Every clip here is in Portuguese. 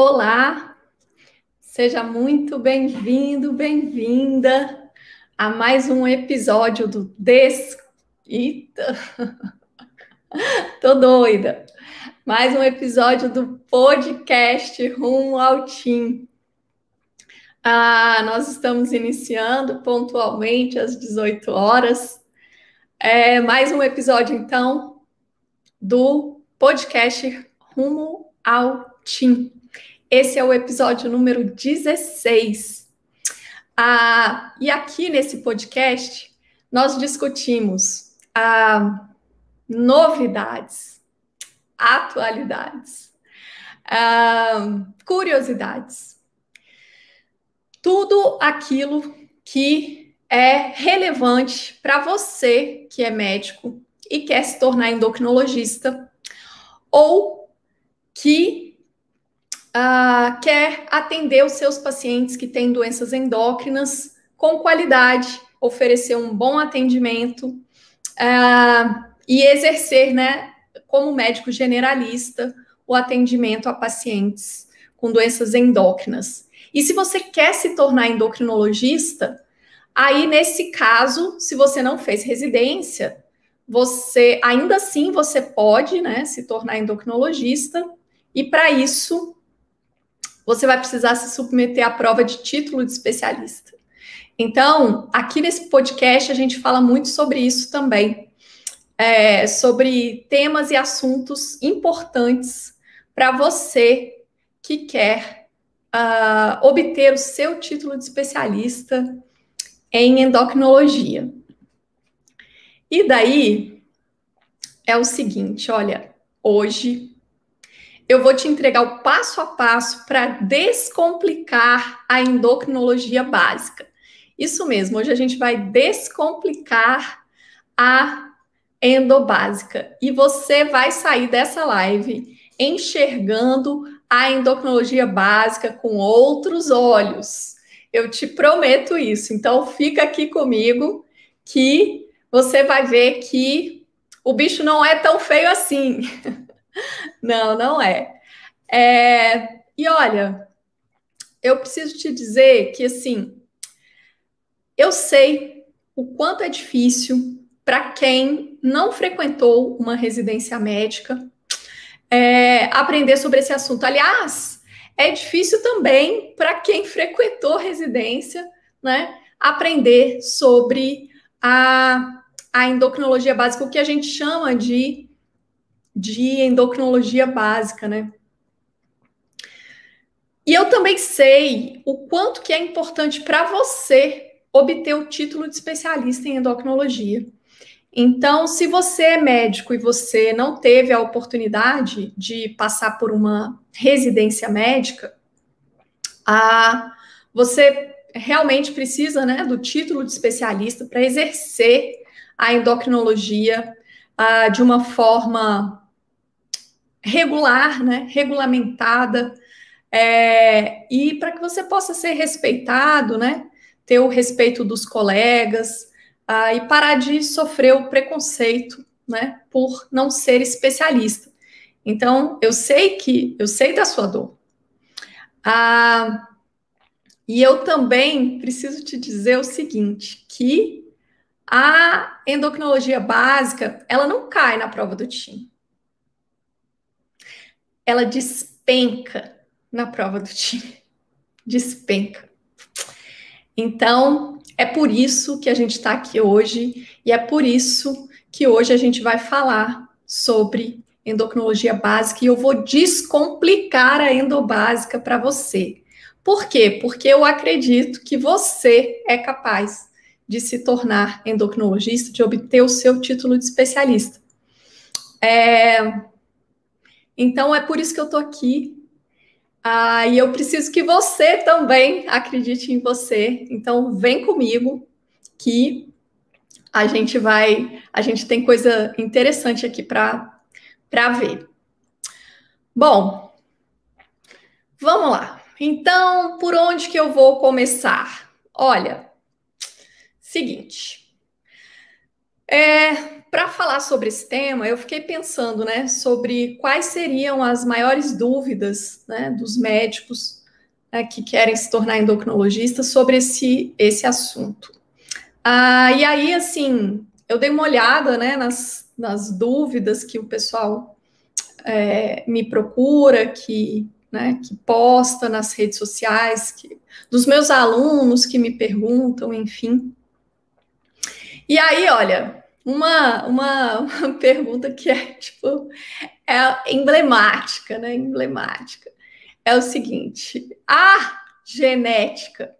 Olá, seja muito bem-vindo, bem-vinda a mais um episódio do Des. Eita, tô doida! Mais um episódio do podcast Rumo ao Tim. Ah, nós estamos iniciando pontualmente às 18 horas. É mais um episódio, então, do podcast Rumo ao Tim. Esse é o episódio número 16. Ah, e aqui nesse podcast, nós discutimos ah, novidades, atualidades, ah, curiosidades. Tudo aquilo que é relevante para você que é médico e quer se tornar endocrinologista ou que uh, quer atender os seus pacientes que têm doenças endócrinas com qualidade, oferecer um bom atendimento uh, e exercer, né, como médico generalista, o atendimento a pacientes com doenças endócrinas. E se você quer se tornar endocrinologista, aí nesse caso, se você não fez residência, você ainda assim você pode, né, se tornar endocrinologista. E para isso, você vai precisar se submeter à prova de título de especialista. Então, aqui nesse podcast, a gente fala muito sobre isso também, é, sobre temas e assuntos importantes para você que quer uh, obter o seu título de especialista em endocrinologia. E daí é o seguinte: olha, hoje eu vou te entregar o passo a passo para descomplicar a endocrinologia básica. Isso mesmo, hoje a gente vai descomplicar a endobásica e você vai sair dessa live enxergando a endocrinologia básica com outros olhos. Eu te prometo isso. Então fica aqui comigo que você vai ver que o bicho não é tão feio assim. Não, não é. é. E olha, eu preciso te dizer que assim, eu sei o quanto é difícil para quem não frequentou uma residência médica é, aprender sobre esse assunto. Aliás, é difícil também para quem frequentou residência, né, aprender sobre a, a endocrinologia básica, o que a gente chama de de endocrinologia básica, né? E eu também sei o quanto que é importante para você obter o título de especialista em endocrinologia. Então, se você é médico e você não teve a oportunidade de passar por uma residência médica, a, você realmente precisa né, do título de especialista para exercer a endocrinologia a, de uma forma regular, né, regulamentada, é, e para que você possa ser respeitado, né, ter o respeito dos colegas uh, e parar de sofrer o preconceito, né, por não ser especialista. Então, eu sei que eu sei da sua dor. Ah, e eu também preciso te dizer o seguinte, que a endocrinologia básica, ela não cai na prova do TIM ela despenca na prova do time. Despenca. Então, é por isso que a gente está aqui hoje e é por isso que hoje a gente vai falar sobre endocrinologia básica e eu vou descomplicar a endobásica para você. Por quê? Porque eu acredito que você é capaz de se tornar endocrinologista, de obter o seu título de especialista. É, então é por isso que eu estou aqui. Ah, e eu preciso que você também acredite em você. Então vem comigo que a gente vai, a gente tem coisa interessante aqui para para ver. Bom, vamos lá. Então, por onde que eu vou começar? Olha, seguinte. É, para falar sobre esse tema, eu fiquei pensando, né, sobre quais seriam as maiores dúvidas, né, dos médicos né, que querem se tornar endocrinologistas sobre esse, esse assunto. Ah, e aí, assim, eu dei uma olhada, né, nas, nas dúvidas que o pessoal é, me procura, que, né, que posta nas redes sociais, que, dos meus alunos que me perguntam, enfim. E aí, olha, uma, uma, pergunta que é, tipo, é emblemática, né? Emblemática. É o seguinte: a genética.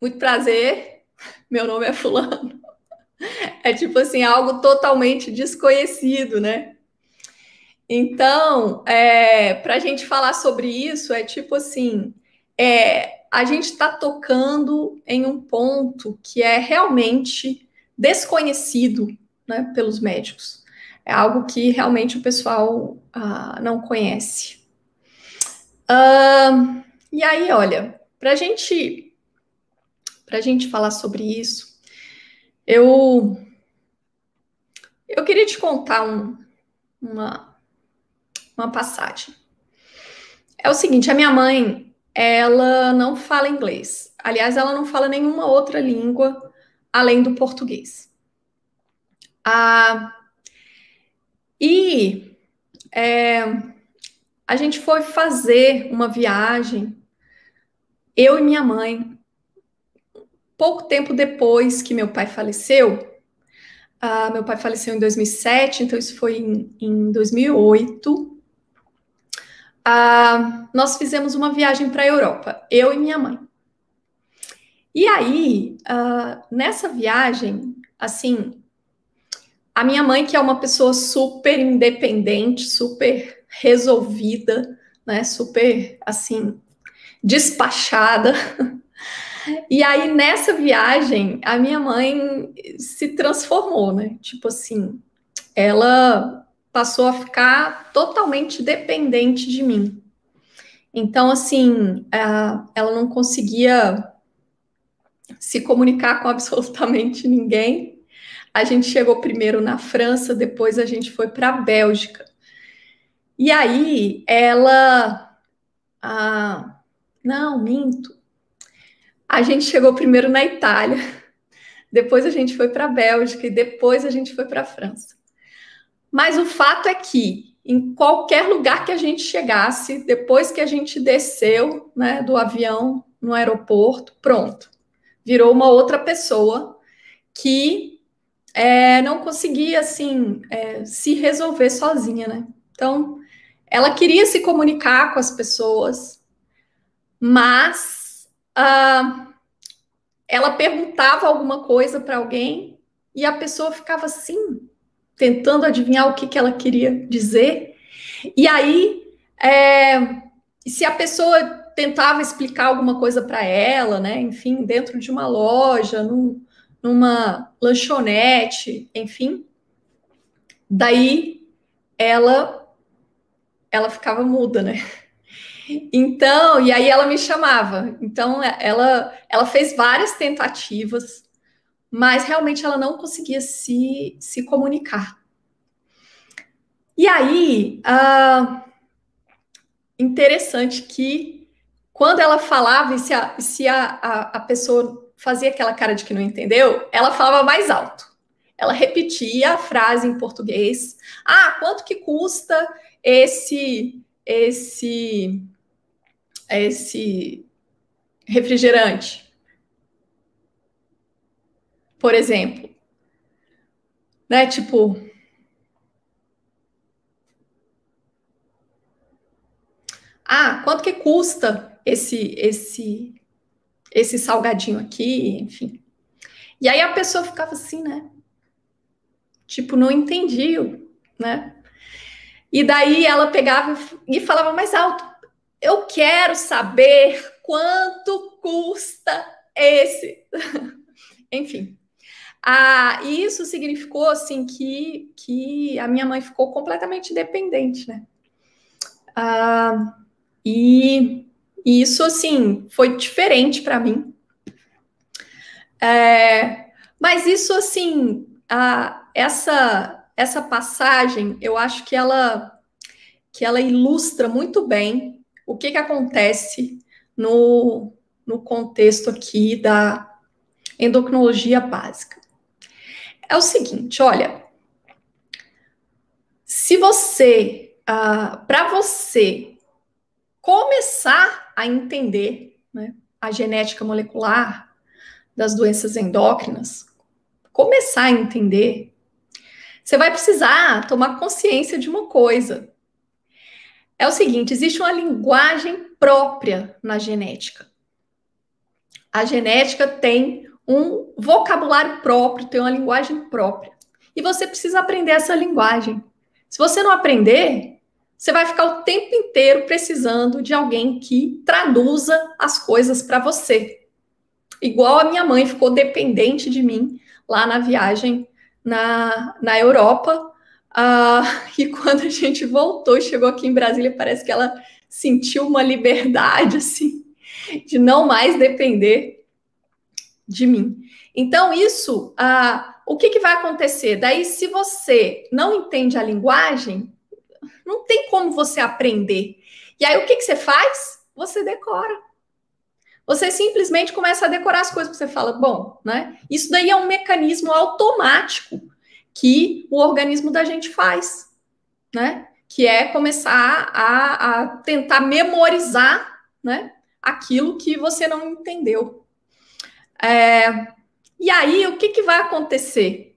Muito prazer, meu nome é Fulano. É tipo assim, algo totalmente desconhecido, né? Então, é, para a gente falar sobre isso, é tipo assim: é, a gente está tocando em um ponto que é realmente desconhecido né, pelos médicos. É algo que realmente o pessoal ah, não conhece. E aí, olha, para gente, a gente falar sobre isso, eu, eu queria te contar um, uma, uma passagem. É o seguinte, a minha mãe, ela não fala inglês. Aliás, ela não fala nenhuma outra língua além do português. Ah, e é, a gente foi fazer uma viagem, eu e minha mãe, pouco tempo depois que meu pai faleceu. Ah, meu pai faleceu em 2007, então isso foi em, em 2008. Ah, nós fizemos uma viagem para a Europa, eu e minha mãe. E aí, uh, nessa viagem, assim, a minha mãe, que é uma pessoa super independente, super resolvida, né, super, assim, despachada. E aí, nessa viagem, a minha mãe se transformou, né? Tipo assim, ela passou a ficar totalmente dependente de mim. Então, assim, ela não conseguia se comunicar com absolutamente ninguém. A gente chegou primeiro na França, depois a gente foi para a Bélgica. E aí ela. Ah, não, minto. A gente chegou primeiro na Itália, depois a gente foi para a Bélgica e depois a gente foi para a França. Mas o fato é que em qualquer lugar que a gente chegasse, depois que a gente desceu né, do avião no aeroporto, pronto virou uma outra pessoa que é, não conseguia assim é, se resolver sozinha, né? Então, ela queria se comunicar com as pessoas, mas uh, ela perguntava alguma coisa para alguém e a pessoa ficava assim, tentando adivinhar o que, que ela queria dizer. E aí, é, se a pessoa tentava explicar alguma coisa para ela, né? Enfim, dentro de uma loja, num, numa lanchonete, enfim. Daí ela ela ficava muda, né? Então, e aí ela me chamava. Então, ela ela fez várias tentativas, mas realmente ela não conseguia se, se comunicar. E aí, uh, interessante que quando ela falava, e se, a, se a, a, a pessoa fazia aquela cara de que não entendeu, ela falava mais alto. Ela repetia a frase em português. Ah, quanto que custa esse esse esse refrigerante? Por exemplo, né? Tipo, ah, quanto que custa esse esse esse salgadinho aqui, enfim. E aí a pessoa ficava assim, né? Tipo, não entendia, né? E daí ela pegava e falava mais alto: Eu quero saber quanto custa esse. Enfim. Ah, e isso significou assim que, que a minha mãe ficou completamente dependente, né? Ah, e e isso, assim, foi diferente para mim. É, mas isso, assim, a, essa essa passagem, eu acho que ela que ela ilustra muito bem o que, que acontece no, no contexto aqui da endocrinologia básica. É o seguinte, olha, se você, uh, para você começar a entender né, a genética molecular das doenças endócrinas, começar a entender, você vai precisar tomar consciência de uma coisa. É o seguinte: existe uma linguagem própria na genética. A genética tem um vocabulário próprio, tem uma linguagem própria. E você precisa aprender essa linguagem. Se você não aprender, você vai ficar o tempo inteiro precisando de alguém que traduza as coisas para você. Igual a minha mãe ficou dependente de mim lá na viagem na, na Europa. Uh, e quando a gente voltou, chegou aqui em Brasília, parece que ela sentiu uma liberdade, assim, de não mais depender de mim. Então, isso, uh, o que, que vai acontecer? Daí, se você não entende a linguagem, não tem como você aprender. E aí, o que, que você faz? Você decora. Você simplesmente começa a decorar as coisas você fala, bom, né? Isso daí é um mecanismo automático que o organismo da gente faz, né? Que é começar a, a tentar memorizar, né? Aquilo que você não entendeu. É, e aí, o que, que vai acontecer?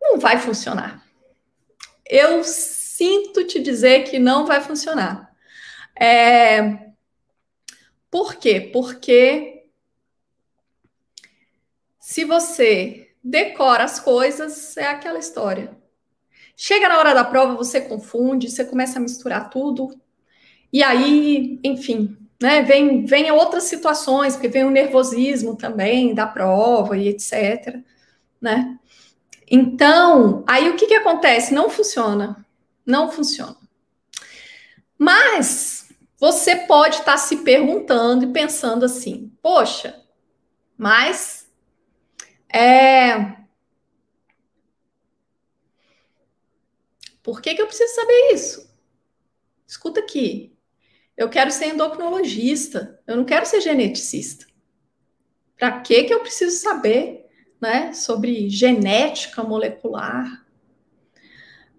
Não vai funcionar. Eu sinto te dizer que não vai funcionar. É, por quê? Porque se você decora as coisas, é aquela história. Chega na hora da prova, você confunde, você começa a misturar tudo, e aí, enfim, né, vem, vem outras situações, porque vem o nervosismo também da prova e etc, né? Então, aí o que, que acontece? Não funciona. Não funciona. Mas você pode estar se perguntando e pensando assim: poxa, mas é. Por que, que eu preciso saber isso? Escuta aqui. Eu quero ser endocrinologista, eu não quero ser geneticista. Para que, que eu preciso saber né, sobre genética molecular?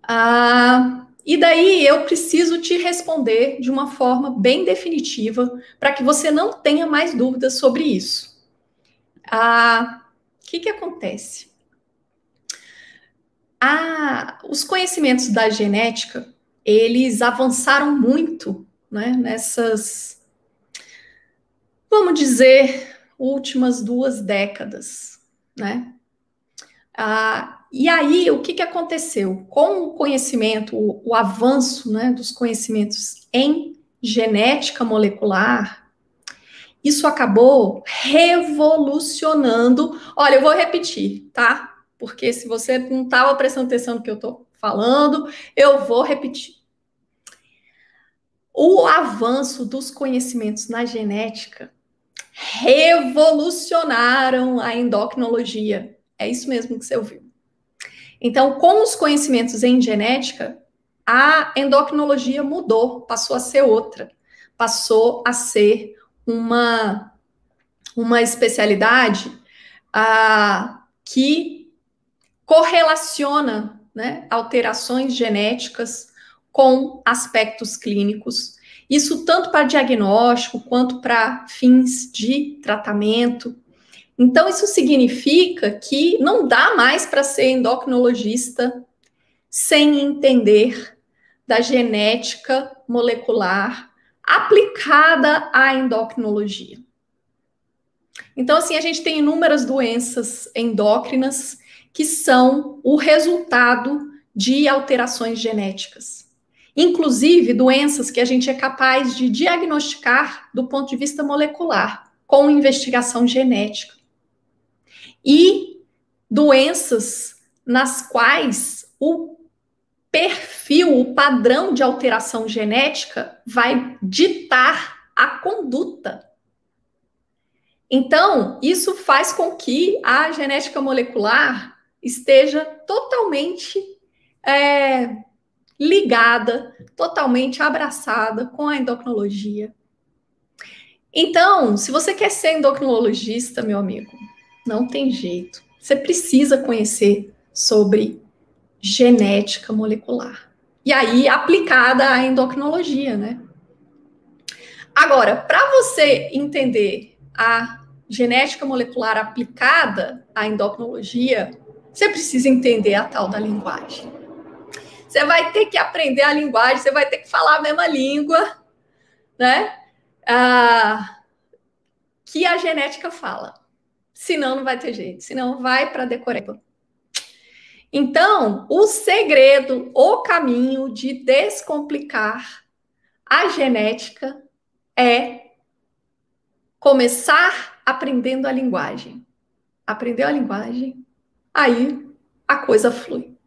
Ah, e daí eu preciso te responder de uma forma bem definitiva para que você não tenha mais dúvidas sobre isso. Ah, o que, que acontece? Ah, os conhecimentos da genética eles avançaram muito né, nessas, vamos dizer, últimas duas décadas, né? Ah, e aí, o que, que aconteceu? Com o conhecimento, o, o avanço né, dos conhecimentos em genética molecular, isso acabou revolucionando. Olha, eu vou repetir, tá? Porque se você não estava prestando atenção no que eu estou falando, eu vou repetir. O avanço dos conhecimentos na genética revolucionaram a endocrinologia. É isso mesmo que você ouviu. Então, com os conhecimentos em genética, a endocrinologia mudou, passou a ser outra, passou a ser uma, uma especialidade uh, que correlaciona né, alterações genéticas com aspectos clínicos. Isso tanto para diagnóstico quanto para fins de tratamento. Então, isso significa que não dá mais para ser endocrinologista sem entender da genética molecular aplicada à endocrinologia. Então, assim, a gente tem inúmeras doenças endócrinas que são o resultado de alterações genéticas. Inclusive, doenças que a gente é capaz de diagnosticar do ponto de vista molecular, com investigação genética e doenças nas quais o perfil, o padrão de alteração genética vai ditar a conduta. Então, isso faz com que a genética molecular esteja totalmente é, ligada, totalmente abraçada com a endocrinologia. Então, se você quer ser endocrinologista, meu amigo, não tem jeito. Você precisa conhecer sobre genética molecular. E aí, aplicada à endocrinologia, né? Agora, para você entender a genética molecular aplicada à endocrinologia, você precisa entender a tal da linguagem. Você vai ter que aprender a linguagem, você vai ter que falar a mesma língua, né? Ah, que a genética fala. Senão não vai ter jeito, senão vai para decoreba. Então, o segredo, o caminho de descomplicar a genética é começar aprendendo a linguagem. Aprendeu a linguagem, aí a coisa flui.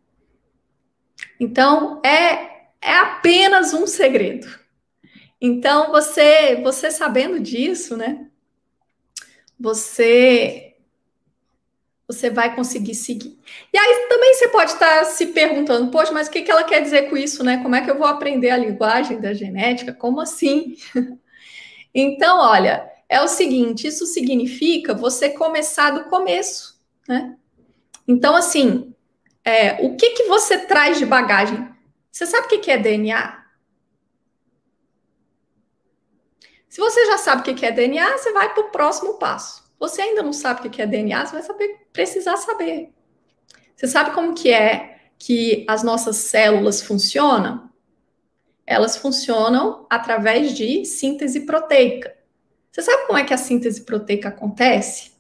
Então, é, é apenas um segredo. Então, você, você sabendo disso, né? Você você vai conseguir seguir. E aí também você pode estar se perguntando, poxa, mas o que, que ela quer dizer com isso, né? Como é que eu vou aprender a linguagem da genética? Como assim? então, olha, é o seguinte: isso significa você começar do começo, né? Então, assim, é, o que, que você traz de bagagem? Você sabe o que, que é DNA? Se você já sabe o que é DNA, você vai para o próximo passo. Você ainda não sabe o que é DNA, você vai saber, precisar saber. Você sabe como que é que as nossas células funcionam? Elas funcionam através de síntese proteica. Você sabe como é que a síntese proteica acontece?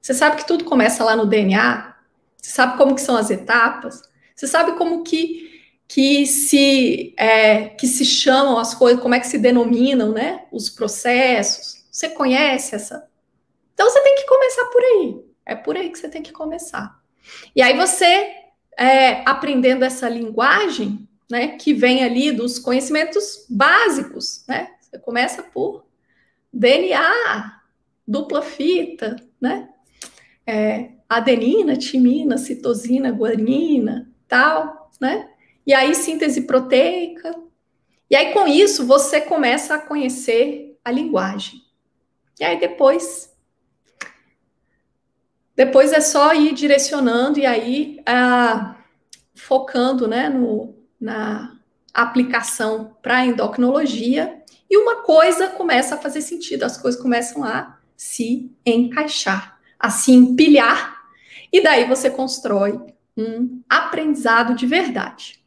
Você sabe que tudo começa lá no DNA? Você sabe como que são as etapas? Você sabe como que que se é, que se chamam as coisas, como é que se denominam, né? Os processos. Você conhece essa então você tem que começar por aí. É por aí que você tem que começar. E aí você, é, aprendendo essa linguagem, né, que vem ali dos conhecimentos básicos, né? Você começa por DNA, dupla fita, né? É, adenina, timina, citosina, guanina, tal, né? E aí síntese proteica. E aí com isso você começa a conhecer a linguagem. E aí depois depois é só ir direcionando e aí ah, focando né, no, na aplicação para endocrinologia, e uma coisa começa a fazer sentido, as coisas começam a se encaixar, a se empilhar, e daí você constrói um aprendizado de verdade.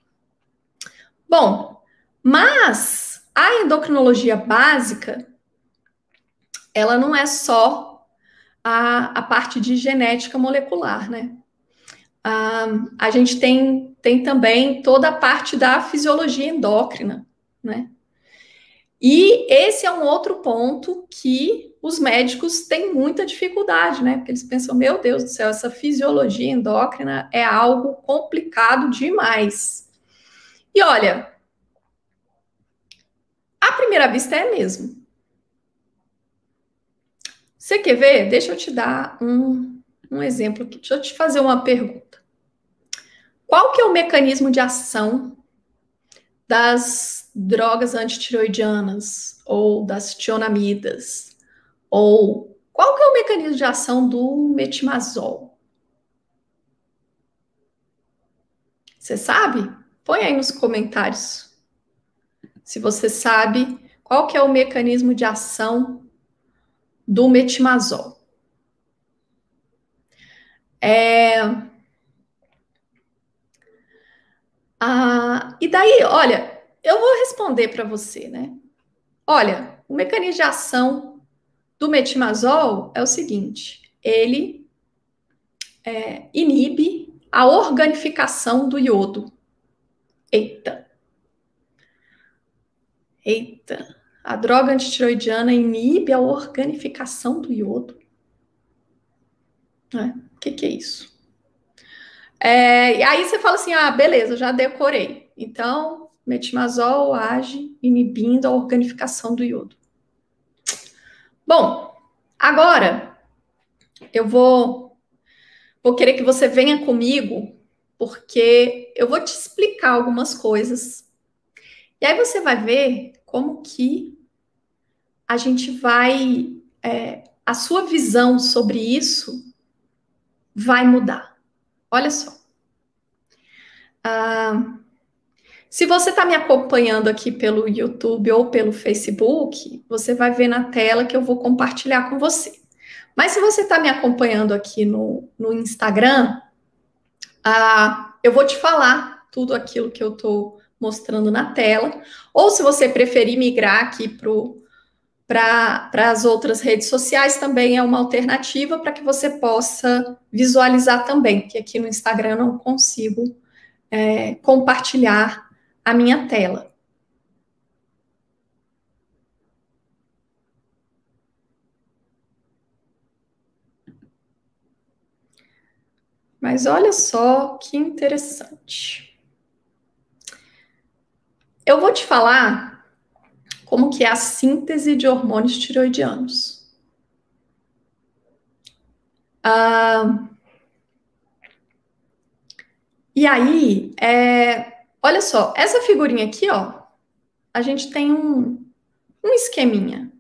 Bom, mas a endocrinologia básica, ela não é só a, a parte de genética molecular, né? Ah, a gente tem, tem também toda a parte da fisiologia endócrina, né? E esse é um outro ponto que os médicos têm muita dificuldade, né? Porque eles pensam, meu Deus do céu, essa fisiologia endócrina é algo complicado demais. E olha, à primeira vista é mesmo. Você quer ver? Deixa eu te dar um, um exemplo aqui. Deixa eu te fazer uma pergunta. Qual que é o mecanismo de ação das drogas antitiroidianas ou das tionamidas? Ou qual que é o mecanismo de ação do metimazol? Você sabe? Põe aí nos comentários. Se você sabe qual que é o mecanismo de ação do metimazol. É... Ah, e daí, olha, eu vou responder para você, né? Olha, o mecanismo de ação do metimazol é o seguinte: ele é, inibe a organificação do iodo. Eita. Eita a droga antitiroidiana inibe a organificação do iodo. É, o que, que é isso? É, e aí você fala assim: ah, beleza, já decorei. Então, metimazol age inibindo a organificação do iodo. Bom, agora eu vou vou querer que você venha comigo, porque eu vou te explicar algumas coisas. E aí você vai ver como que a gente vai. É, a sua visão sobre isso vai mudar. Olha só. Ah, se você está me acompanhando aqui pelo YouTube ou pelo Facebook, você vai ver na tela que eu vou compartilhar com você. Mas se você está me acompanhando aqui no, no Instagram, ah, eu vou te falar tudo aquilo que eu estou mostrando na tela. Ou se você preferir migrar aqui para as outras redes sociais, também é uma alternativa para que você possa visualizar também, que aqui no Instagram eu não consigo é, compartilhar a minha tela. Mas olha só que interessante. Eu vou te falar como que é a síntese de hormônios tiroidianos. Ah, e aí, é, Olha só, essa figurinha aqui, ó, a gente tem um, um esqueminha.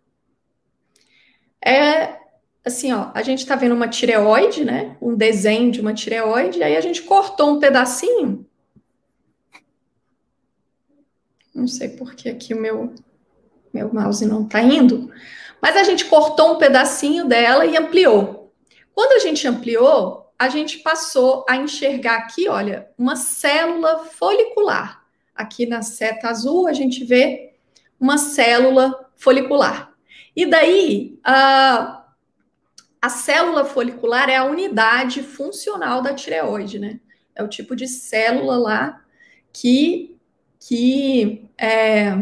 É assim, ó, a gente tá vendo uma tireoide, né? Um desenho de uma tireoide, aí a gente cortou um pedacinho. Não sei por que aqui o meu, meu mouse não tá indo, mas a gente cortou um pedacinho dela e ampliou. Quando a gente ampliou, a gente passou a enxergar aqui, olha, uma célula folicular. Aqui na seta azul a gente vê uma célula folicular. E daí, a, a célula folicular é a unidade funcional da tireoide, né? É o tipo de célula lá que, que é,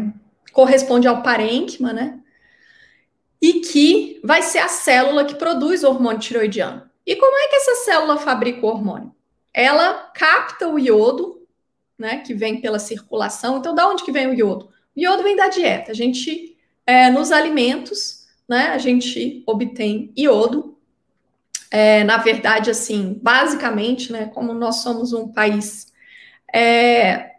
corresponde ao parênquima, né? E que vai ser a célula que produz o hormônio tiroidiano. E como é que essa célula fabrica o hormônio? Ela capta o iodo, né, que vem pela circulação. Então, da onde que vem o iodo? O iodo vem da dieta. A gente, é, nos alimentos, né, a gente obtém iodo. É, na verdade, assim, basicamente, né, como nós somos um país é,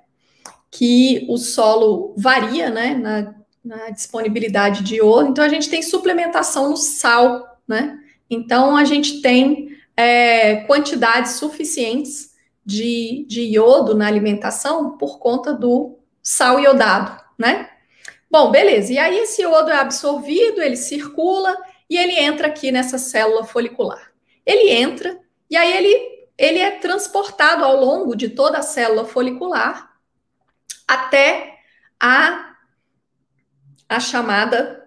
que o solo varia, né, na, na disponibilidade de iodo, então a gente tem suplementação no sal, né? Então, a gente tem é, quantidades suficientes de, de iodo na alimentação por conta do sal iodado, né? Bom, beleza. E aí, esse iodo é absorvido, ele circula e ele entra aqui nessa célula folicular. Ele entra e aí ele, ele é transportado ao longo de toda a célula folicular até a, a chamada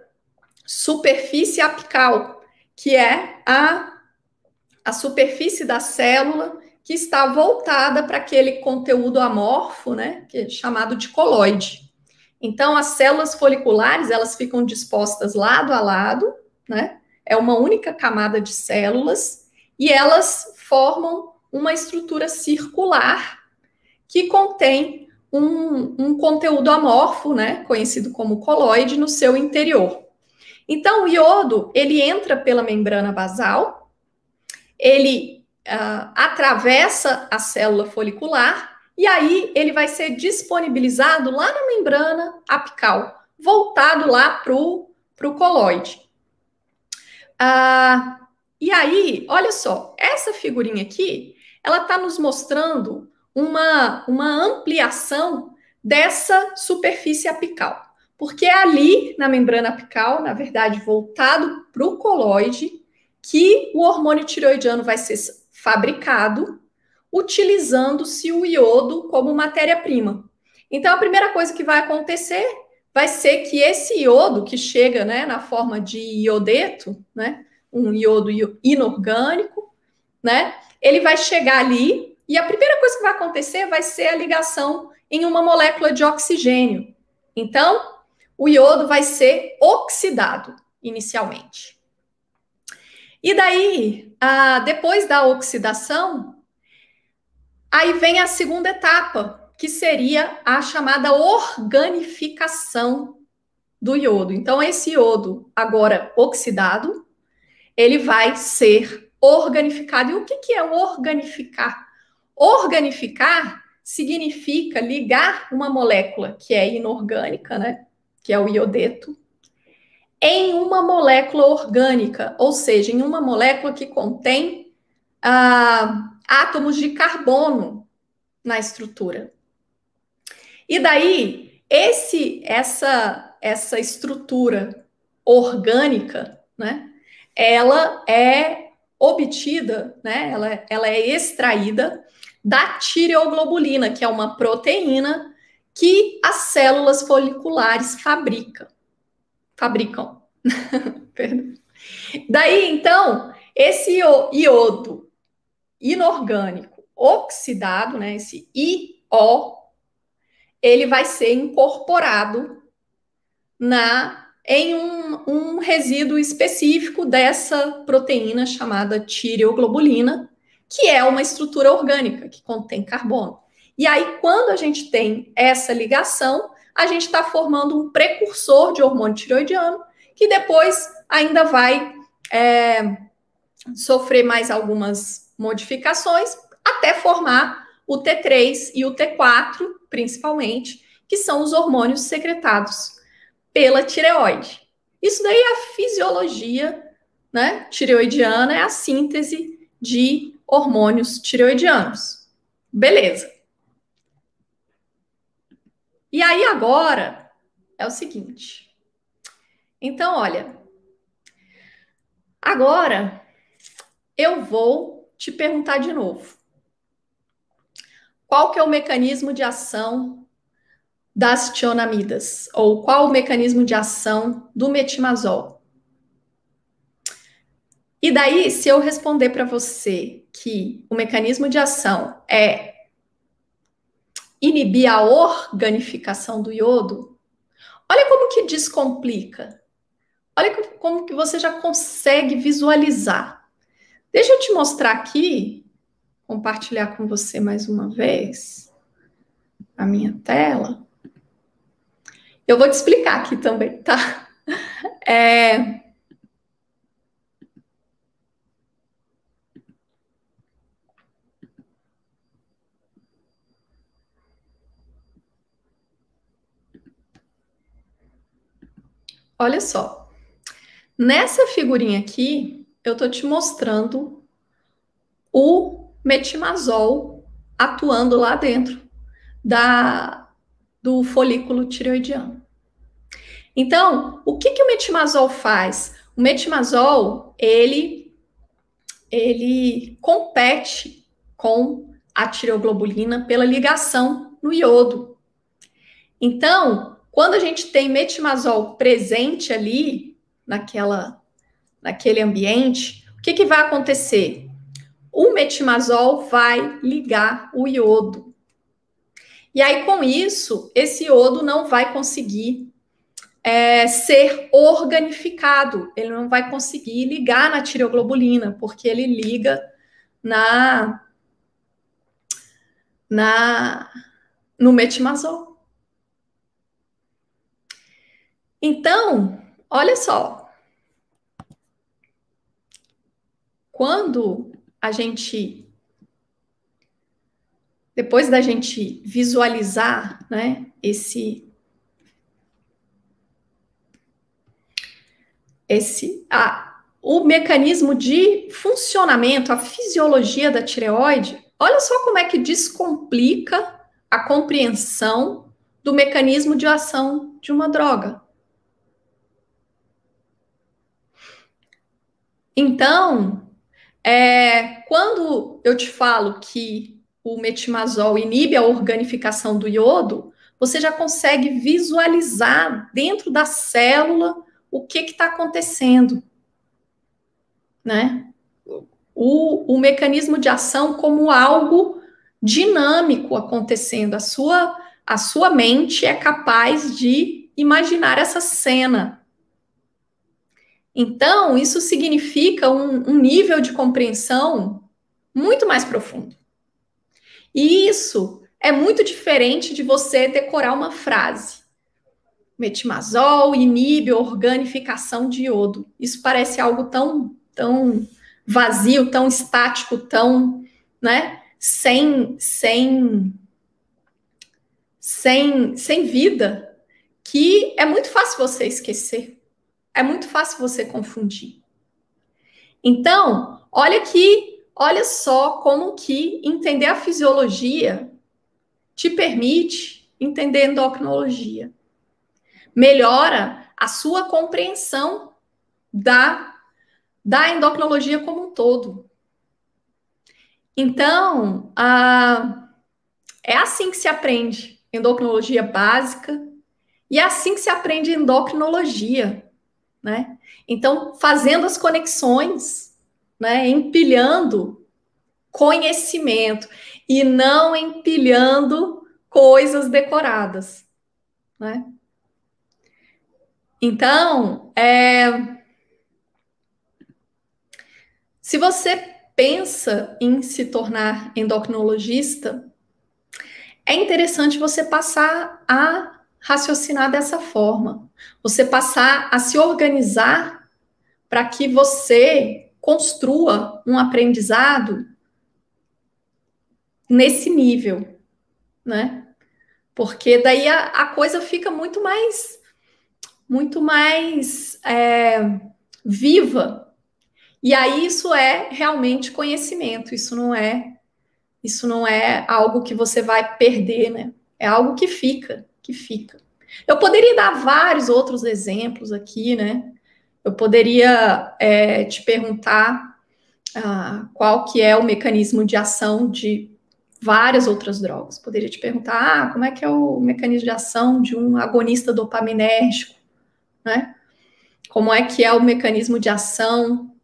superfície apical, que é a, a superfície da célula que está voltada para aquele conteúdo amorfo, né, que é chamado de coloide. Então, as células foliculares, elas ficam dispostas lado a lado, né, é uma única camada de células, e elas formam uma estrutura circular que contém um, um conteúdo amorfo, né, conhecido como coloide, no seu interior. Então, o iodo, ele entra pela membrana basal, ele uh, atravessa a célula folicular e aí ele vai ser disponibilizado lá na membrana apical, voltado lá para o coloide. Uh, e aí, olha só, essa figurinha aqui, ela está nos mostrando uma, uma ampliação dessa superfície apical. Porque é ali, na membrana apical, na verdade, voltado para o coloide, que o hormônio tiroidiano vai ser fabricado, utilizando-se o iodo como matéria-prima. Então, a primeira coisa que vai acontecer vai ser que esse iodo, que chega né, na forma de iodeto, né, um iodo inorgânico, né, ele vai chegar ali e a primeira coisa que vai acontecer vai ser a ligação em uma molécula de oxigênio. Então, o iodo vai ser oxidado inicialmente. E daí, depois da oxidação, aí vem a segunda etapa, que seria a chamada organificação do iodo. Então, esse iodo, agora oxidado, ele vai ser organificado. E o que, que é organificar? Organificar significa ligar uma molécula que é inorgânica, né? Que é o iodeto, em uma molécula orgânica, ou seja, em uma molécula que contém ah, átomos de carbono na estrutura. E daí, esse, essa, essa estrutura orgânica, né? Ela é obtida, né? Ela, ela é extraída da tireoglobulina, que é uma proteína que as células foliculares fabricam. Fabricam. Daí, então, esse iodo inorgânico oxidado, né, esse IO, ele vai ser incorporado na em um, um resíduo específico dessa proteína chamada tireoglobulina, que é uma estrutura orgânica que contém carbono. E aí, quando a gente tem essa ligação, a gente está formando um precursor de hormônio tireoidiano, que depois ainda vai é, sofrer mais algumas modificações até formar o T3 e o T4, principalmente, que são os hormônios secretados pela tireoide. Isso daí é a fisiologia né, tireoidiana, é a síntese de hormônios tireoidianos. Beleza. E aí agora é o seguinte. Então, olha, agora eu vou te perguntar de novo. Qual que é o mecanismo de ação das tionamidas? Ou qual o mecanismo de ação do metimazol? E daí, se eu responder para você que o mecanismo de ação é inibir a organificação do iodo, olha como que descomplica. Olha como que você já consegue visualizar. Deixa eu te mostrar aqui, compartilhar com você mais uma vez a minha tela. Eu vou te explicar aqui também, tá? É, Olha só. Nessa figurinha aqui, eu tô te mostrando o metimazol atuando lá dentro da do folículo tireoidiano. Então, o que que o metimazol faz? O metimazol, ele ele compete com a tireoglobulina pela ligação no iodo. Então, quando a gente tem metimazol presente ali, naquela, naquele ambiente, o que, que vai acontecer? O metimazol vai ligar o iodo. E aí, com isso, esse iodo não vai conseguir é, ser organificado, ele não vai conseguir ligar na tireoglobulina, porque ele liga na, na no metimazol. Então, olha só. Quando a gente depois da gente visualizar, né, esse esse a, o mecanismo de funcionamento, a fisiologia da tireoide, olha só como é que descomplica a compreensão do mecanismo de ação de uma droga. Então, é, quando eu te falo que o metimazol inibe a organificação do iodo, você já consegue visualizar dentro da célula o que está acontecendo, né? O, o mecanismo de ação como algo dinâmico acontecendo. A sua, a sua mente é capaz de imaginar essa cena então, isso significa um, um nível de compreensão muito mais profundo. E isso é muito diferente de você decorar uma frase. Metimazol inibe a organificação de iodo. Isso parece algo tão, tão vazio, tão estático, tão, né, sem, sem, sem, sem vida, que é muito fácil você esquecer, é muito fácil você confundir. Então, olha aqui, olha só como que entender a fisiologia te permite entender endocrinologia. Melhora a sua compreensão da, da endocrinologia como um todo. Então, é assim que se aprende endocrinologia básica e é assim que se aprende endocrinologia, né? Então, fazendo as conexões, né? Empilhando conhecimento e não empilhando coisas decoradas, né? Então, é... se você pensa em se tornar endocrinologista, é interessante você passar a raciocinar dessa forma, você passar a se organizar para que você construa um aprendizado nesse nível, né? Porque daí a, a coisa fica muito mais, muito mais é, viva. E aí isso é realmente conhecimento. Isso não é, isso não é algo que você vai perder, né? É algo que fica, que fica. Eu poderia dar vários outros exemplos aqui, né? Eu poderia é, te perguntar ah, qual que é o mecanismo de ação de várias outras drogas. Poderia te perguntar, ah, como é que é o mecanismo de ação de um agonista dopaminérgico, né? Como é que é o mecanismo de ação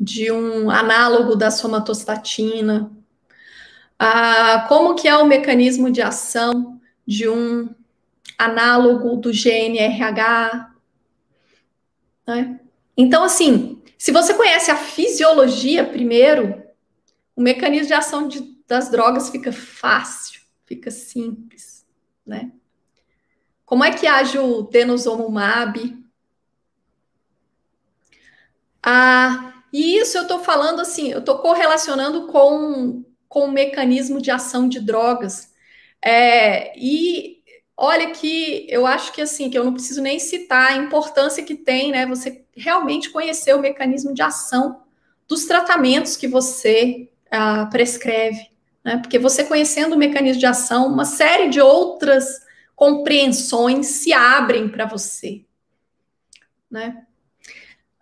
de um análogo da somatostatina? Ah, como que é o mecanismo de ação de um análogo do GNRH? Né? Então, assim, se você conhece a fisiologia primeiro, o mecanismo de ação de das drogas fica fácil, fica simples, né? Como é que age o denosumab? Ah, e isso eu estou falando assim, eu estou correlacionando com, com o mecanismo de ação de drogas. É, e olha que eu acho que assim, que eu não preciso nem citar a importância que tem, né? Você realmente conhecer o mecanismo de ação dos tratamentos que você ah, prescreve né? Porque você conhecendo o mecanismo de ação, uma série de outras compreensões se abrem para você, né?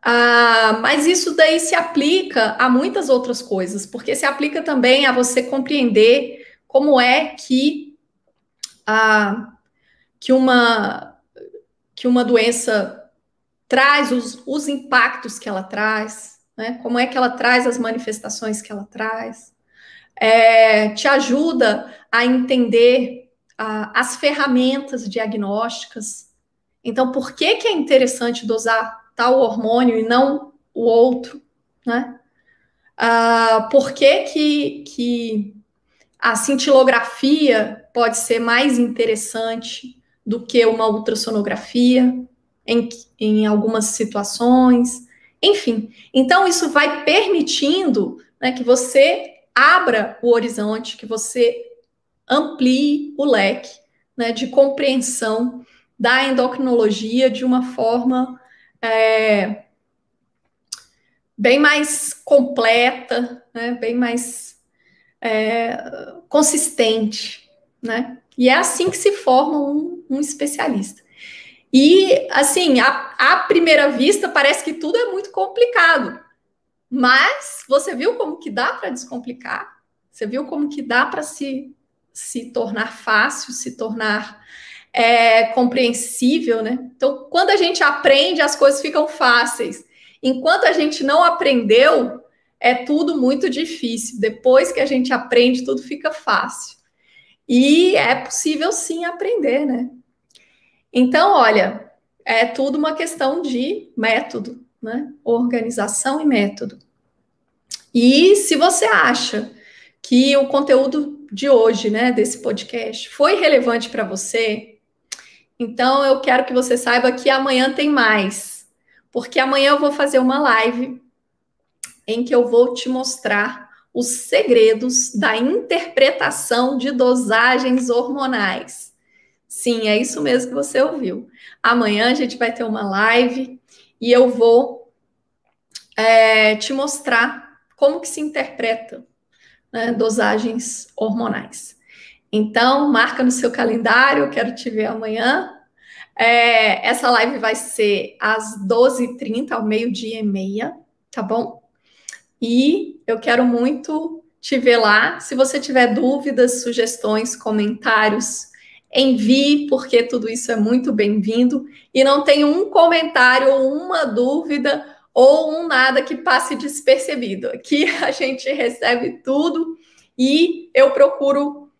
Ah, mas isso daí se aplica a muitas outras coisas, porque se aplica também a você compreender como é que, ah, que, uma, que uma doença traz os, os impactos que ela traz, né? como é que ela traz as manifestações que ela traz é, te ajuda a entender a, as ferramentas diagnósticas. Então, por que, que é interessante dosar tal hormônio e não o outro, né? Ah, por que, que, que a cintilografia pode ser mais interessante do que uma ultrassonografia em, em algumas situações? Enfim, então isso vai permitindo né, que você abra o horizonte, que você amplie o leque né, de compreensão da endocrinologia de uma forma é, bem mais completa, né, bem mais é, consistente, né? E é assim que se forma um, um especialista. E, assim, à, primeira vista, parece que tudo é muito complicado. Mas você viu como que dá para descomplicar? Você viu como que dá para se, se tornar fácil, se tornar é, compreensível, né? Então, quando a gente aprende, as coisas ficam fáceis. Enquanto a gente não aprendeu, é tudo muito difícil. Depois que a gente aprende, tudo fica fácil. E é possível sim aprender, né? Então, olha, é tudo uma questão de método né? Organização e método. E se você acha que o conteúdo de hoje, né, desse podcast, foi relevante para você, então eu quero que você saiba que amanhã tem mais, porque amanhã eu vou fazer uma live em que eu vou te mostrar os segredos da interpretação de dosagens hormonais. Sim, é isso mesmo que você ouviu. Amanhã a gente vai ter uma live e eu vou é, te mostrar como que se interpreta né, dosagens hormonais. Então, marca no seu calendário, eu quero te ver amanhã. É, essa live vai ser às 12h30, ao meio-dia e meia, tá bom? E eu quero muito te ver lá. Se você tiver dúvidas, sugestões, comentários, envie, porque tudo isso é muito bem-vindo. E não tem um comentário uma dúvida ou um nada que passe despercebido. Aqui a gente recebe tudo e eu procuro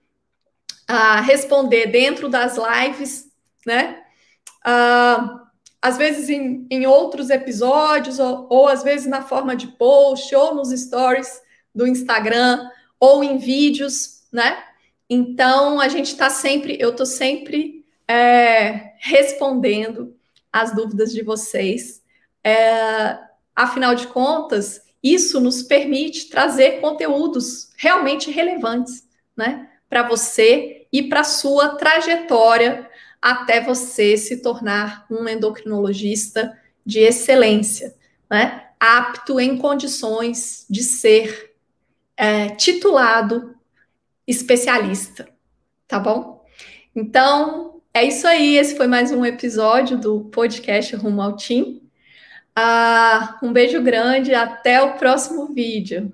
uh, responder dentro das lives, né? Uh, às vezes em, em outros episódios, ou, ou às vezes na forma de post, ou nos stories do Instagram, ou em vídeos, né? Então a gente está sempre, eu estou sempre é, respondendo as dúvidas de vocês. É, afinal de contas, isso nos permite trazer conteúdos realmente relevantes, né, para você e para sua trajetória até você se tornar um endocrinologista de excelência, né, apto em condições de ser é, titulado especialista, tá bom? Então, é isso aí. Esse foi mais um episódio do podcast Rumo ao Team. Ah, um beijo grande, até o próximo vídeo.